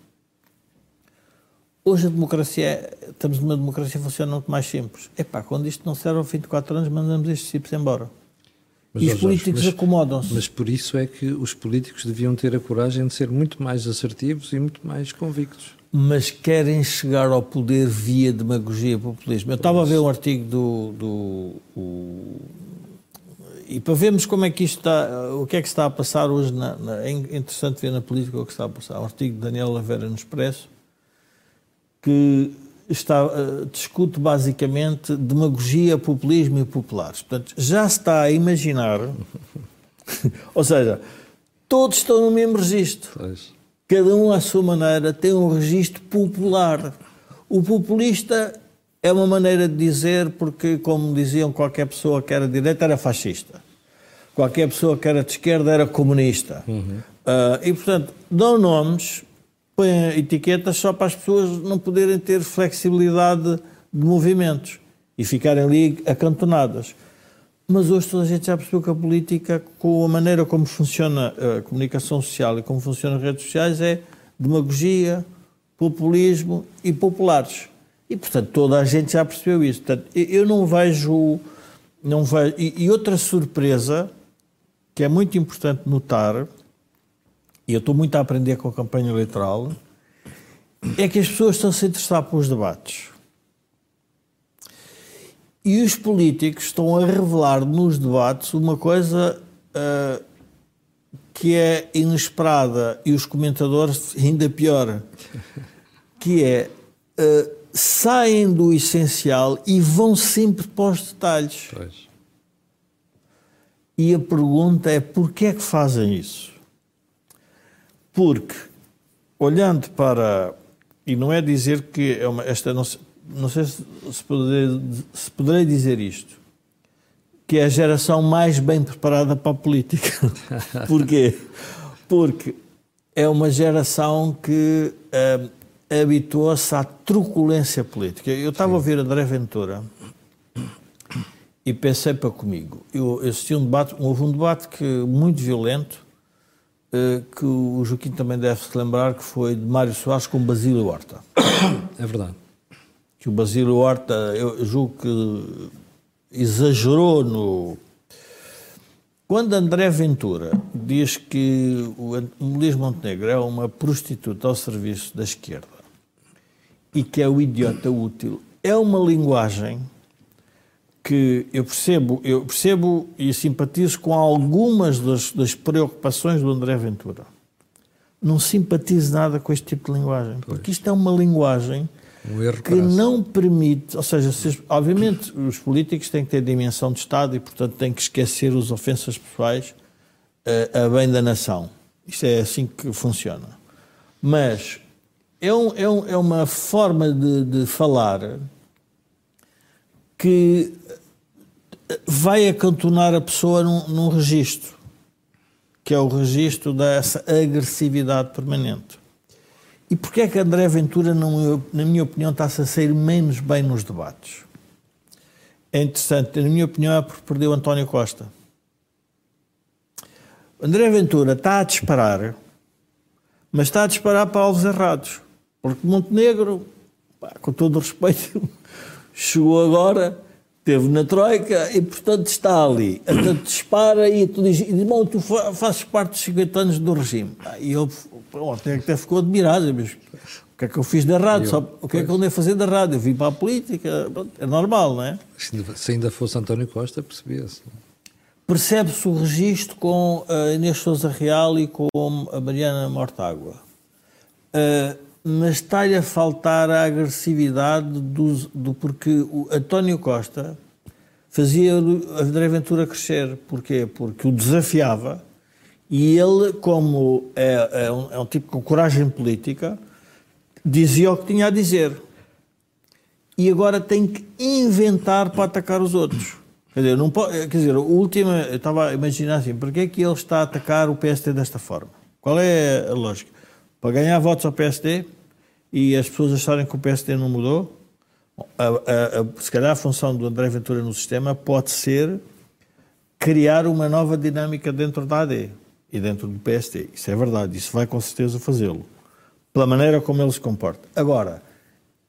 Hoje a democracia, estamos numa democracia funcionando muito mais simples. Epá, quando isto não serve ao fim de quatro anos, mandamos estes tipos embora. Mas, e os políticos acomodam-se. Mas por isso é que os políticos deviam ter a coragem de ser muito mais assertivos e muito mais convictos. Mas querem chegar ao poder via demagogia e populismo. Eu estava a ver um artigo do, do o, e para vermos como é que isto está, o que é que está a passar hoje, na, na, é interessante ver na política o que está a passar. Um artigo de Daniel Lavera no Expresso, que está, uh, discute basicamente demagogia, populismo e populares. Portanto, já se está a imaginar, ou seja, todos estão no mesmo registro. Pois. Cada um à sua maneira tem um registro popular. O populista é uma maneira de dizer, porque, como diziam, qualquer pessoa que era de direita era fascista. Qualquer pessoa que era de esquerda era comunista. Uhum. Uh, e, portanto, dão nomes põem etiquetas só para as pessoas não poderem ter flexibilidade de movimentos e ficarem ali acantonadas. Mas hoje toda a gente já percebeu que a política, com a maneira como funciona a comunicação social e como funcionam as redes sociais, é demagogia, populismo e populares. E, portanto, toda a gente já percebeu isso. Portanto, eu não vejo. Não vejo e, e outra surpresa, que é muito importante notar, e eu estou muito a aprender com a campanha eleitoral, é que as pessoas estão -se a interessar pelos debates. E os políticos estão a revelar nos debates uma coisa uh, que é inesperada e os comentadores ainda pior, que é uh, saem do essencial e vão sempre para os detalhes. Pois. E a pergunta é porquê é que fazem isso? Porque, olhando para. E não é dizer que é uma, esta não, não sei se, se, poderei, se poderei dizer isto, que é a geração mais bem preparada para a política. Porquê? Porque é uma geração que uh, habituou-se à truculência política. Eu estava a ouvir André Ventura e pensei para comigo. Eu assisti um debate, houve um debate que, muito violento, que o Joaquim também deve se lembrar, que foi de Mário Soares com Basílio Horta. É verdade. Que o Basílio Horta, eu julgo que exagerou no. Quando André Ventura diz que o Luís Montenegro é uma prostituta ao serviço da esquerda e que é o idiota útil, é uma linguagem que eu percebo, eu percebo e simpatizo com algumas das, das preocupações do André Ventura. Não simpatizo nada com este tipo de linguagem, porque isto é uma linguagem um que não permite, ou seja, se, obviamente os políticos têm que ter dimensão de Estado e, portanto, têm que esquecer as ofensas pessoais a, a bem da nação. Isto é assim que funciona. Mas é, um, é, um, é uma forma de, de falar que vai acantonar a pessoa num, num registro, que é o registro dessa agressividade permanente. E porquê é que André Ventura, na minha opinião, está-se a sair menos bem nos debates? É interessante, na minha opinião, é porque perdeu António Costa. André Ventura está a disparar, mas está a disparar para alvos errados. Porque Montenegro, pá, com todo o respeito, chegou agora esteve na Troika e, portanto, está ali. Portanto, dispara e tu dizes, irmão, tu fazes parte dos 50 anos do regime. Ah, e eu, até, até ficou admirado, mas o que é que eu fiz de errado? Eu, Só, o que é que eu andei a fazer de errado? Eu vim para a política, é normal, não é? Se ainda fosse António Costa, percebia-se. Percebe-se o registro com a Inês Souza Real e com a Mariana Mortágua. Uh, mas está-lhe a faltar a agressividade do, do porque o António Costa fazia a André Ventura crescer. Porquê? Porque o desafiava e ele, como é, é, um, é um tipo com coragem política, dizia o que tinha a dizer. E agora tem que inventar para atacar os outros. Quer dizer, não pode, quer dizer, o último, eu estava a imaginar assim, porquê é que ele está a atacar o PSD desta forma? Qual é a lógica? Para ganhar votos ao PSD e as pessoas acharem que o PSD não mudou, a, a, a, se calhar a função do André Ventura no sistema pode ser criar uma nova dinâmica dentro da AD e dentro do PSD. Isso é verdade, isso vai com certeza fazê-lo. Pela maneira como ele se comporta. Agora,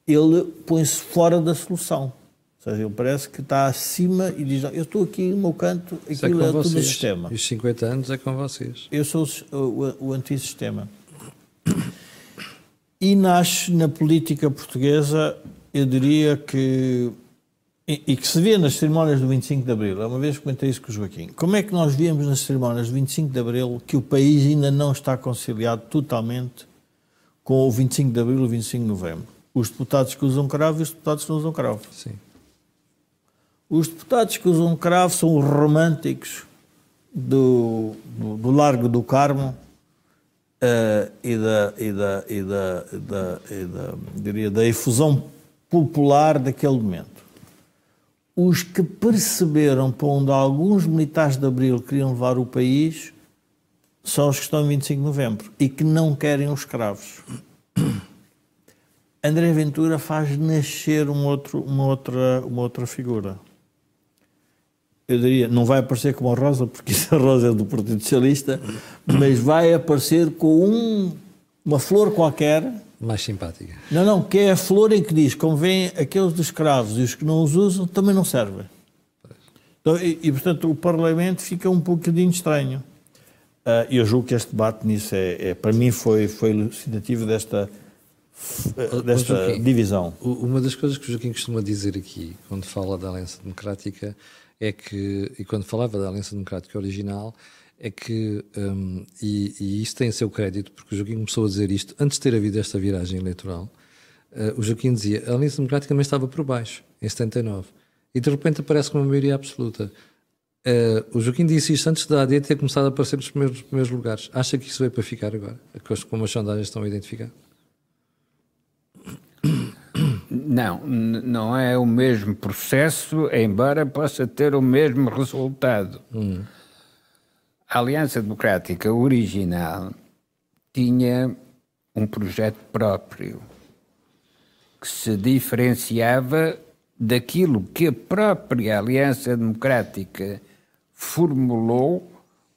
ele põe-se fora da solução. Ou seja, ele parece que está acima e diz: Eu estou aqui no meu canto, é aquilo é, é tudo o sistema. E os 50 anos é com vocês. Eu sou o, o, o antissistema. E nasce na política portuguesa, eu diria que. E, e que se vê nas cerimónias do 25 de Abril, uma vez comentei isso com o Joaquim. Como é que nós víamos nas cerimónias do 25 de Abril que o país ainda não está conciliado totalmente com o 25 de Abril e o 25 de Novembro? Os deputados que usam cravo e os deputados que não usam cravo. Sim. Os deputados que usam cravo são os românticos do, do, do Largo do Carmo uh, e, da, e, da, e, da, e, da, e da, diria, da efusão popular daquele momento. Os que perceberam para onde alguns militares de Abril queriam levar o país são os que estão em 25 de Novembro e que não querem os escravos. André Ventura faz nascer um outro, uma, outra, uma outra figura eu diria, não vai aparecer como a Rosa, porque a Rosa é do Partido Socialista, mas vai aparecer com um, uma flor qualquer. Mais simpática. Não, não, que é a flor em que diz, convém aqueles dos escravos e os que não os usam também não servem. Então, e, e, portanto, o Parlamento fica um bocadinho estranho. Uh, eu julgo que este debate nisso é, é para mim foi, foi elucidativo desta, desta Joaquim, divisão. Uma das coisas que o Joaquim costuma dizer aqui, quando fala da Aliança Democrática, é que, e quando falava da Aliança Democrática original, é que, um, e, e tem seu crédito, porque o Joaquim começou a dizer isto antes de ter havido esta viragem eleitoral. Uh, o Joaquim dizia a Aliança Democrática também estava por baixo, em 79, e de repente aparece com uma maioria absoluta. Uh, o Joaquim disse isto antes da AD ter começado a aparecer nos primeiros, primeiros lugares. Acha que isso veio para ficar agora? Como as sondagens estão a identificar? Não, não é o mesmo processo, embora possa ter o mesmo resultado. Hum. A Aliança Democrática original tinha um projeto próprio que se diferenciava daquilo que a própria Aliança Democrática formulou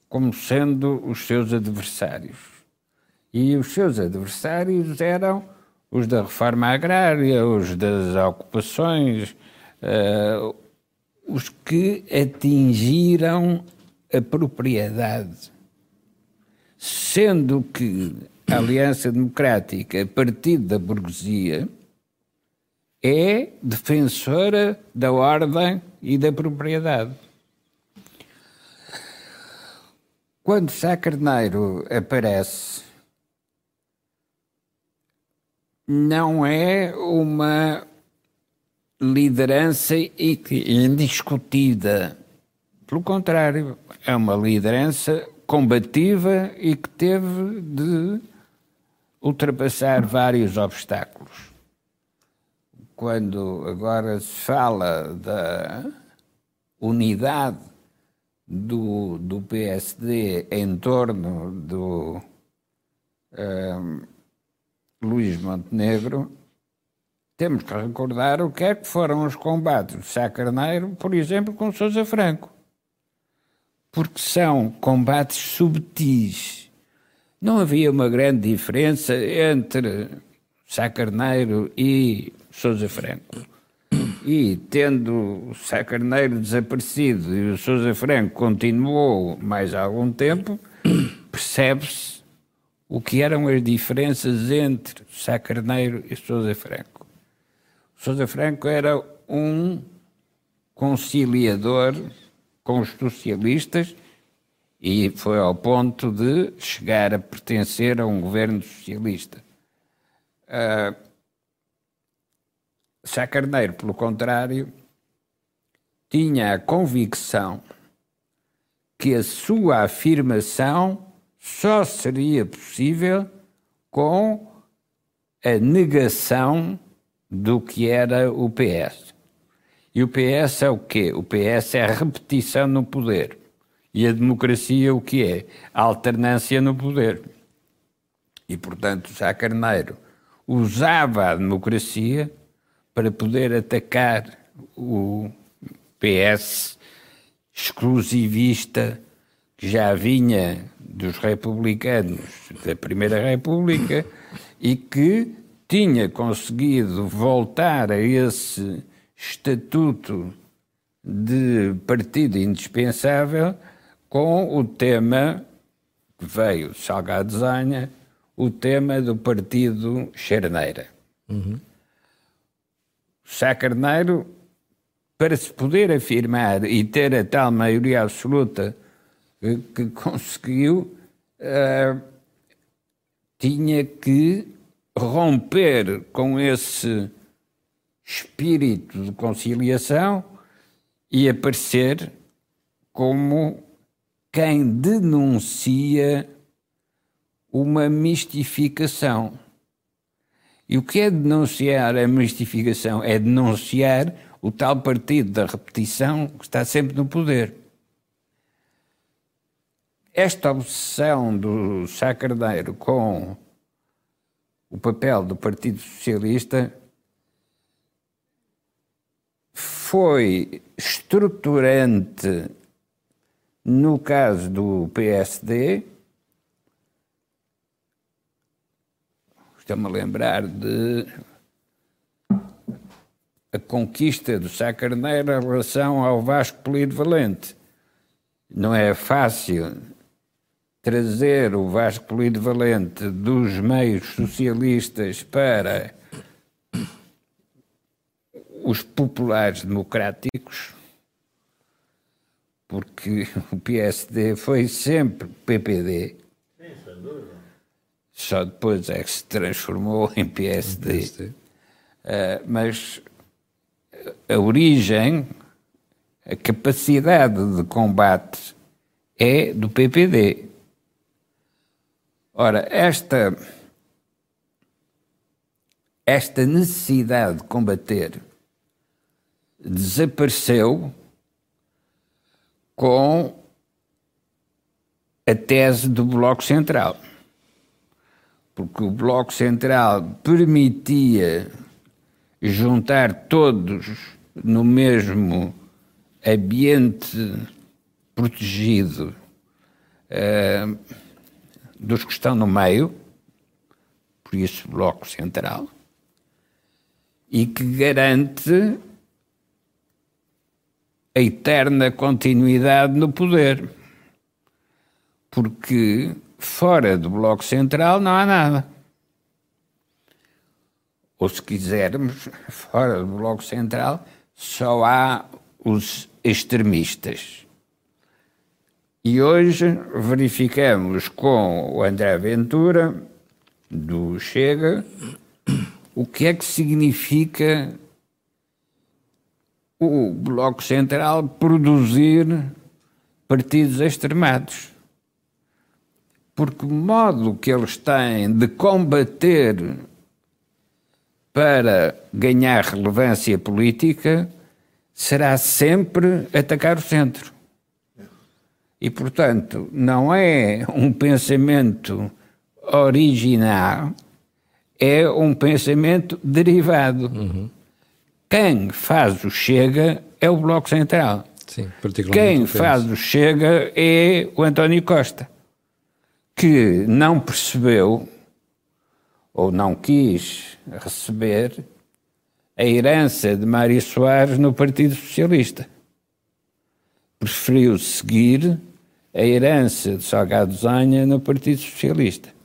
como sendo os seus adversários. E os seus adversários eram os da reforma agrária, os das ocupações, uh, os que atingiram a propriedade, sendo que a Aliança Democrática, partido da burguesia, é defensora da ordem e da propriedade. Quando Sá Carneiro aparece, não é uma liderança indiscutida pelo contrário, é uma liderança combativa e que teve de ultrapassar vários obstáculos. Quando agora se fala da unidade do, do PSD em torno do um, Luís Montenegro, temos que recordar o que é que foram os combates de Sá Carneiro, por exemplo, com Sousa Franco porque são combates subtis. Não havia uma grande diferença entre Sá Carneiro e Sousa Franco. E tendo Sá Carneiro desaparecido e o Sousa Franco continuou mais algum tempo, percebe-se o que eram as diferenças entre Sá Carneiro e Sousa Franco. Sousa Franco era um conciliador com os socialistas e foi ao ponto de chegar a pertencer a um governo socialista. Uh, Sá Carneiro, pelo contrário, tinha a convicção que a sua afirmação só seria possível com a negação do que era o PS. E o PS é o quê? O PS é a repetição no poder. E a democracia o que é? A alternância no poder. E, portanto, Sá Carneiro usava a democracia para poder atacar o PS exclusivista que já vinha dos republicanos da Primeira República e que tinha conseguido voltar a esse estatuto de partido indispensável com o tema que veio Salgado Zanha, o tema do partido Charneira. Uhum. Sá Carneiro, para se poder afirmar e ter a tal maioria absoluta que, conseguiu, uh, tinha que romper com esse espírito de conciliação e aparecer como quem denuncia uma mistificação. E o que é denunciar a mistificação? É denunciar o tal partido da repetição que está sempre no poder. Esta obsessão do Sá Carneiro com o papel do Partido Socialista foi estruturante no caso do PSD. Estou-me a lembrar de a conquista do Sá Carneiro em relação ao Vasco Polido Valente. Não é fácil trazer o Vasco Polido Valente dos meios socialistas para os populares democráticos, porque o PSD foi sempre PPD. Só depois é que se transformou em PSD. PSD. Uh, mas a origem, a capacidade de combate é do PPD. Ora, esta esta necessidade de combater desapareceu com a tese do Bloco Central. Porque o Bloco Central permitia juntar todos no mesmo ambiente protegido uh, dos que estão no meio, por isso Bloco Central, e que garante a eterna continuidade no poder. Porque fora do Bloco Central não há nada. Ou se quisermos, fora do Bloco Central só há os extremistas. E hoje verificamos com o André Ventura, do Chega, o que é que significa o Bloco Central produzir partidos extremados. Porque o modo que eles têm de combater para ganhar relevância política será sempre atacar o centro. E, portanto, não é um pensamento original, é um pensamento derivado. Uhum. Quem faz o Chega é o Bloco Central. Sim, Quem faz o Chega é o António Costa, que não percebeu ou não quis receber a herança de Mário Soares no Partido Socialista. Preferiu seguir a herança de Salgado Zanha no Partido Socialista.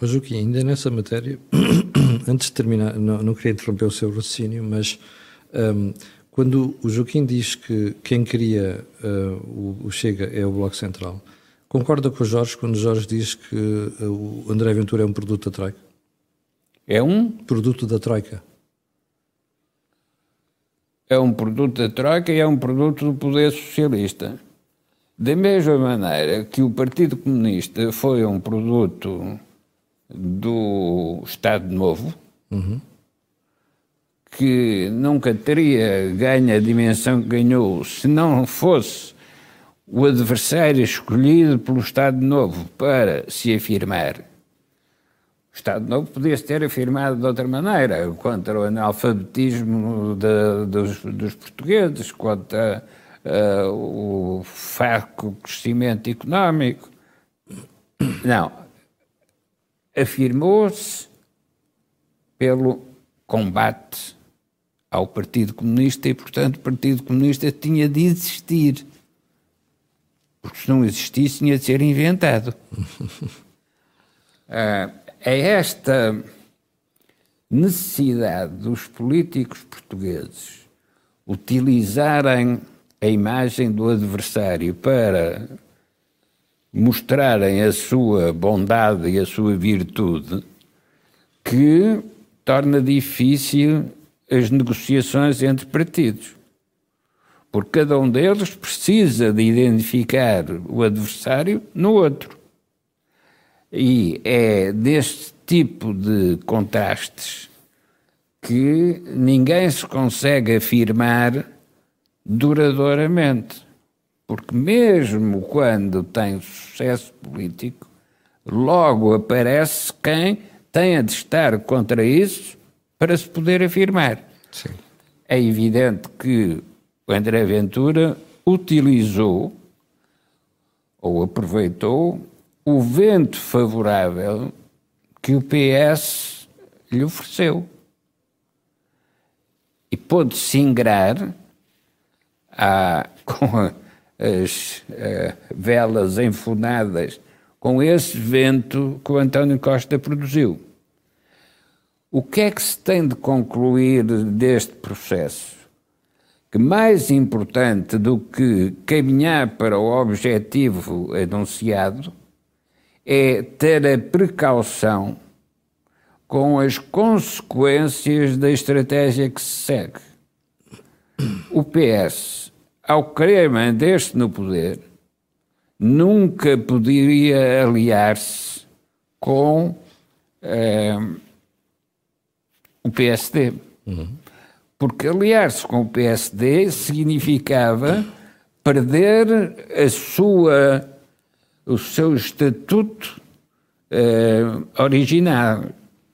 O Joaquim, ainda nessa matéria, antes de terminar, não, não, queria interromper o seu raciocínio, mas um, quando o Joaquim diz que quem cria uh, o, Chega é o Bloco Central, concorda com o Jorge quando o Jorge diz que uh, o André Ventura é um produto da Troika? É um? Produto da Troika. É um produto da Troika e é um produto do poder socialista. Da mesma maneira que o Partido Comunista foi um produto do Estado Novo, uhum. que nunca teria ganho a dimensão que ganhou se não fosse o adversário escolhido pelo Estado Novo para se afirmar. O Estado Novo podia-se ter afirmado de outra maneira, contra o analfabetismo de, dos, dos, portugueses, contra uh, o fraco crescimento económico. Não, afirmou-se pelo combate ao Partido Comunista e, portanto, o Partido Comunista tinha de existir. Porque se não existisse, tinha de ser inventado. é esta necessidade dos políticos portugueses utilizarem a imagem do adversário para mostrarem a sua bondade e a sua virtude, que torna difícil as negociações entre partidos. Porque cada um deles precisa de identificar o adversário no outro. E é deste tipo de contrastes que ninguém se consegue afirmar duradouramente. Porque mesmo quando tem sucesso político, logo aparece quem tenha de estar contra isso para se poder afirmar. Sim. É evidente que o André Ventura utilizou ou aproveitou o vento favorável que o PS lhe ofereceu. E pôde-se ingrar a, com a, as uh, velas enfunadas com esse vento que o António Costa produziu. O que é que se tem de concluir deste processo? Que mais importante do que caminhar para o objetivo anunciado é ter a precaução com as consequências da estratégia que se segue. O PS ao querer manter-se no poder, nunca poderia aliar-se com eh, o PSD. Porque aliar-se com o PSD significava perder a sua, o seu estatuto uh, original.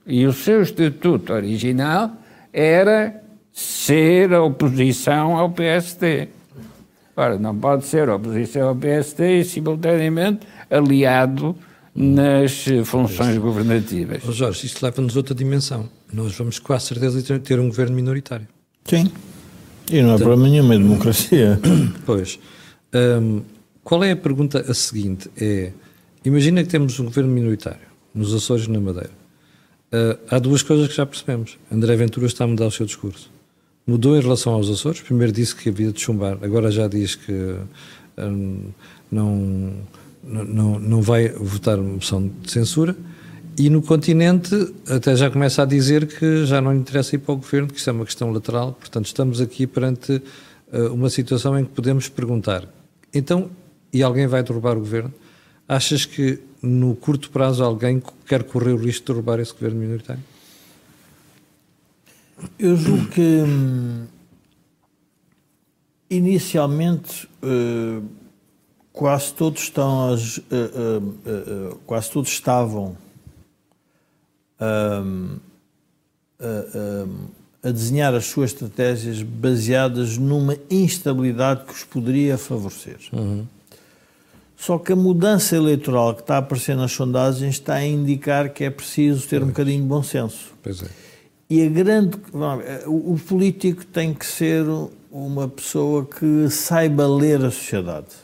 E o seu estatuto original era ser a oposição ao PSD. Ora, não pode ser oposição ao PSD e, simultaneamente, aliado nas funções governativas. Oh Jorge, isto leva-nos a outra dimensão. Nós vamos com a certeza ter um governo minoritário. Sim. E não é problema nenhum, é democracia. Pois. Um, qual é a pergunta a seguinte? É, imagina que temos um governo minoritário nos Açores e na Madeira. Uh, há duas coisas que já percebemos. André Ventura está a mudar o seu discurso. Mudou em relação aos Açores. Primeiro disse que havia de chumbar, agora já diz que um, não, não, não vai votar moção de censura. E no continente até já começa a dizer que já não interessa ir para o governo, que isso é uma questão lateral. Portanto, estamos aqui perante uh, uma situação em que podemos perguntar: então, e alguém vai derrubar o governo? Achas que no curto prazo alguém quer correr o risco de derrubar esse governo minoritário? Eu julgo que hum, inicialmente uh, quase todos estão uh, uh, quase todos estavam um, a, a, desenhar as suas estratégias baseadas numa instabilidade que os poderia favorecer. Uhum. Só que a mudança eleitoral que está a aparecer nas sondagens está a indicar que é preciso ter um bocadinho de bom senso. Pois é. E a grande. O político tem que ser uma pessoa que saiba ler a sociedade.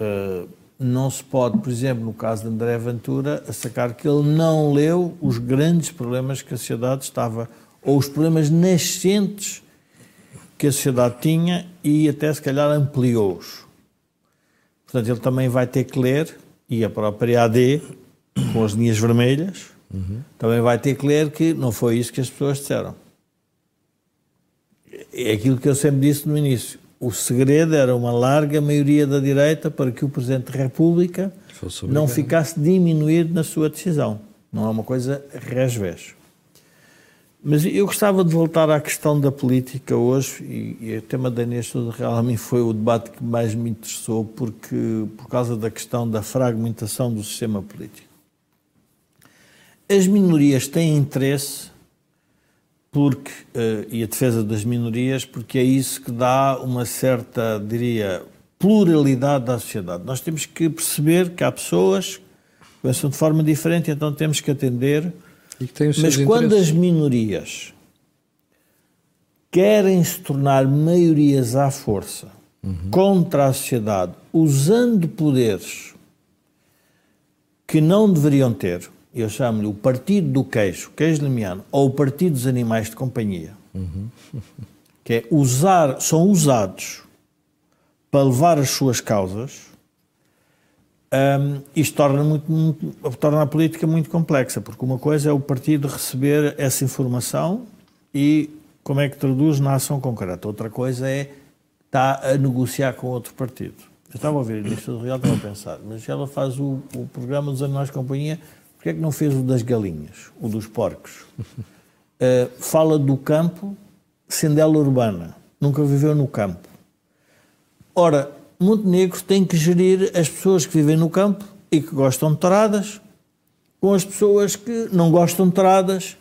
Uh, não se pode, por exemplo, no caso de André Ventura, sacar que ele não leu os grandes problemas que a sociedade estava, ou os problemas nascentes que a sociedade tinha e até se calhar ampliou-os. Portanto, ele também vai ter que ler, e a própria AD, com as linhas vermelhas, uhum. também vai ter que ler que não foi isso que as pessoas disseram. É aquilo que eu sempre disse no início o segredo era uma larga maioria da direita para que o Presidente da República não ficasse diminuído na sua decisão. Não é uma coisa resvés. Mas eu gostava de voltar à questão da política hoje, e, e o tema da Inês Real a mim foi o debate que mais me interessou, porque, por causa da questão da fragmentação do sistema político. As minorias têm interesse porque, uh, e a defesa das minorias, porque é isso que dá uma certa, diria, pluralidade à sociedade. Nós temos que perceber que há pessoas que pensam de forma diferente, então temos que atender. Mas quando as minorias querem se tornar maiorias à força uhum. contra a sociedade, usando poderes que não deveriam ter, eu chamo-lhe o partido do queijo, queijo limiano, ou o partido dos animais de companhia, uhum. que é usar, são usados para levar as suas causas, um, isto torna, muito, muito, torna a política muito complexa, porque uma coisa é o partido receber essa informação e como é que traduz na ação concreta. Outra coisa é estar a negociar com outro partido. Eu estava a ouvir isto do Real, estava a pensar, mas ela faz o, o programa dos animais de companhia Porquê é que não fez o das galinhas, o dos porcos? Uh, fala do campo, sendo ela urbana, nunca viveu no campo. Ora, Montenegro tem que gerir as pessoas que vivem no campo e que gostam de toradas com as pessoas que não gostam de toradas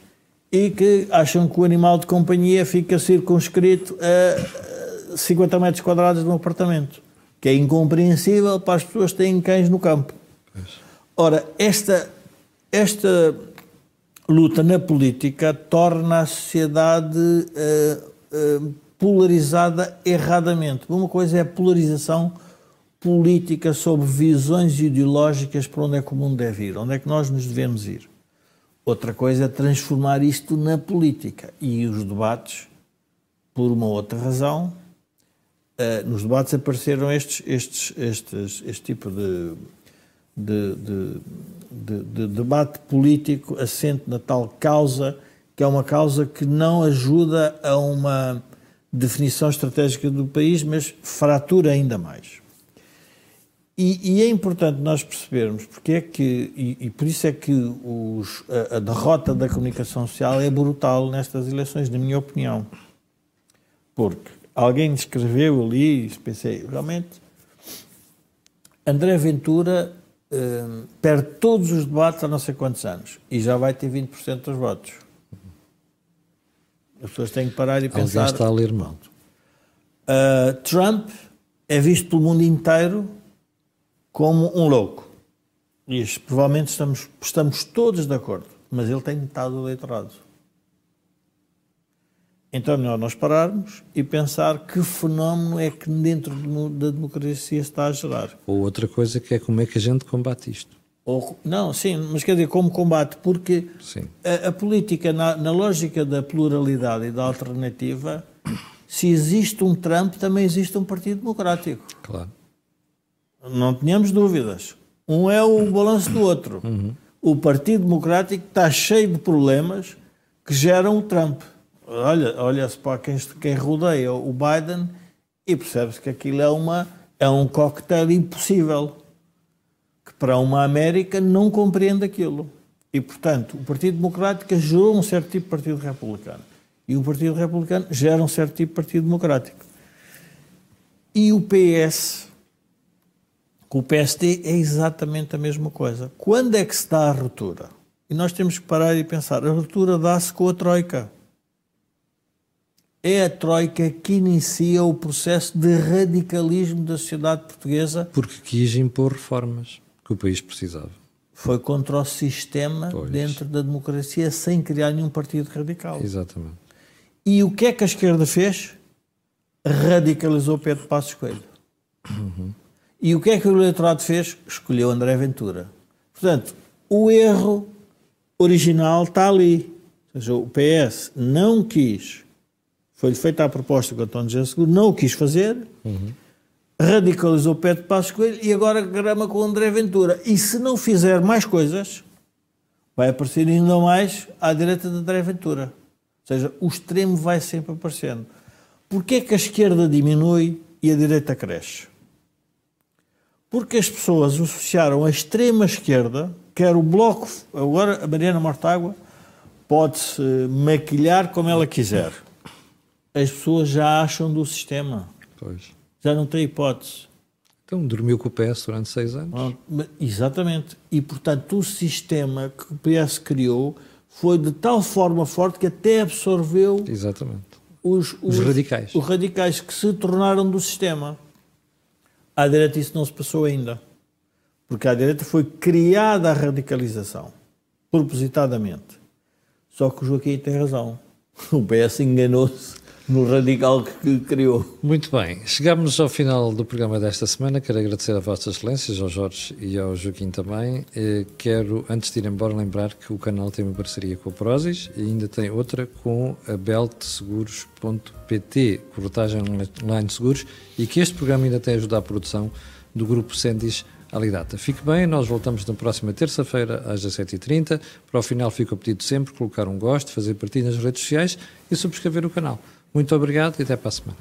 e que acham que o animal de companhia fica circunscrito a 50 metros quadrados de um apartamento, que é incompreensível para as pessoas que têm cães no campo. Ora, esta esta luta na política torna a sociedade uh, uh, polarizada erradamente. Uma coisa é a polarização política sobre visões ideológicas para onde é que o mundo deve ir, onde é que nós nos devemos ir. Outra coisa é transformar isto na política. E os debates, por uma outra razão, uh, nos debates apareceram estes, estes, estes, este tipo de, de, de, de, debate político assente na tal causa, que é uma causa que não ajuda a uma definição estratégica do país, mas fratura ainda mais. E, e, é importante nós percebermos porque é que, e, e por isso é que os, a, a, derrota da comunicação social é brutal nestas eleições, na minha opinião. Porque alguém escreveu ali, pensei, realmente, André Ventura hum, perde todos os debates há não sei quantos anos e já vai ter 20% dos votos. As pessoas têm que parar e pensar. Alguém está a ler mal. Uh, Trump é visto pelo mundo inteiro como um louco. E provavelmente estamos, estamos todos de acordo, mas ele tem metade do eleitorado. Então é melhor nós pararmos e pensar que fenómeno é que dentro da democracia está a gerar. Ou outra coisa que é como é que a gente combate isto. Ou, não, sim, mas quer dizer, como combate, porque a, a, política, na, na lógica da pluralidade e da alternativa, se existe um Trump, também existe um Partido Democrático. Claro. Não tenhamos dúvidas. Um é o balanço do outro. Uhum. O Partido Democrático está cheio de problemas que geram o Trump. Olha, olha-se para quem, quem rodeia o Biden e percebe-se que aquilo é, uma, é um coquetel impossível. Para uma América não compreende aquilo. E, portanto, o Partido Democrático gerou um certo tipo de Partido Republicano. E o Partido Republicano gera um certo tipo de Partido Democrático. E o PS com o PSD é exatamente a mesma coisa. Quando é que se dá a ruptura? E nós temos que parar e pensar: a ruptura dá-se com a Troika. É a Troika que inicia o processo de radicalismo da sociedade portuguesa. Porque quis impor reformas que o país precisava. Foi contra o sistema pois. dentro da democracia sem criar nenhum partido radical. Exatamente. E o que é que a esquerda fez? Radicalizou Pedro Passos Coelho. Uhum. E o que é que o eleitorado fez? Escolheu André Ventura. Portanto, o erro original está ali. Ou seja, o PS não quis, foi feita a proposta com o António José Seguro, não o quis fazer, uhum. Radicalizou Pedro Passos Coelho e agora grama com o André Ventura. E se não fizer mais coisas, vai aparecer ainda mais à direita de André Ventura. Ou seja, o extremo vai sempre aparecendo. Porquê é que a esquerda diminui e a direita cresce? porque as pessoas associaram a extrema esquerda, quer o Bloco, agora a Mariana Mortágua pode-se maquilhar como ela quiser. As pessoas já acham do sistema. Pois. Já não tem hipótese. Então dormiu com o PS durante seis anos. Exatamente. E, portanto, o sistema que o PS criou foi de tal forma forte que até absorveu Exatamente. Os, os, os radicais. Os radicais que se tornaram do sistema. À direita isso não se passou ainda. Porque à direita foi criada a radicalização, propositadamente. Só que o Joaquim tem razão. O PS enganou-se no radical que criou. Muito bem, chegamos ao final do programa desta semana. Quero agradecer a Vossas Excelências, ao Jorge e ao Joaquim também. Eh, quero, antes de ir embora, lembrar que o canal tem uma parceria com a Prozis e ainda tem outra com a beltseguros.pt, corretagem online de seguros, e que este programa ainda tem ajudado a produção do grupo Sendis Alidata. Fique bem, nós voltamos na próxima terça-feira às 17h30. Para o final, fico a pedido sempre colocar um gosto, fazer partilha nas redes sociais e subscrever o canal. Muito obrigado e até para a semana.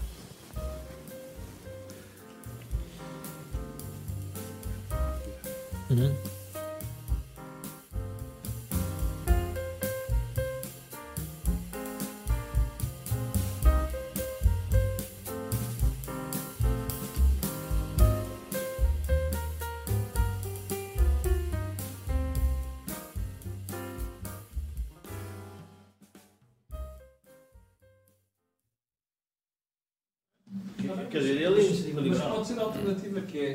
Uhum. Quer dizer, ele é Mas pode ser a alternativa que é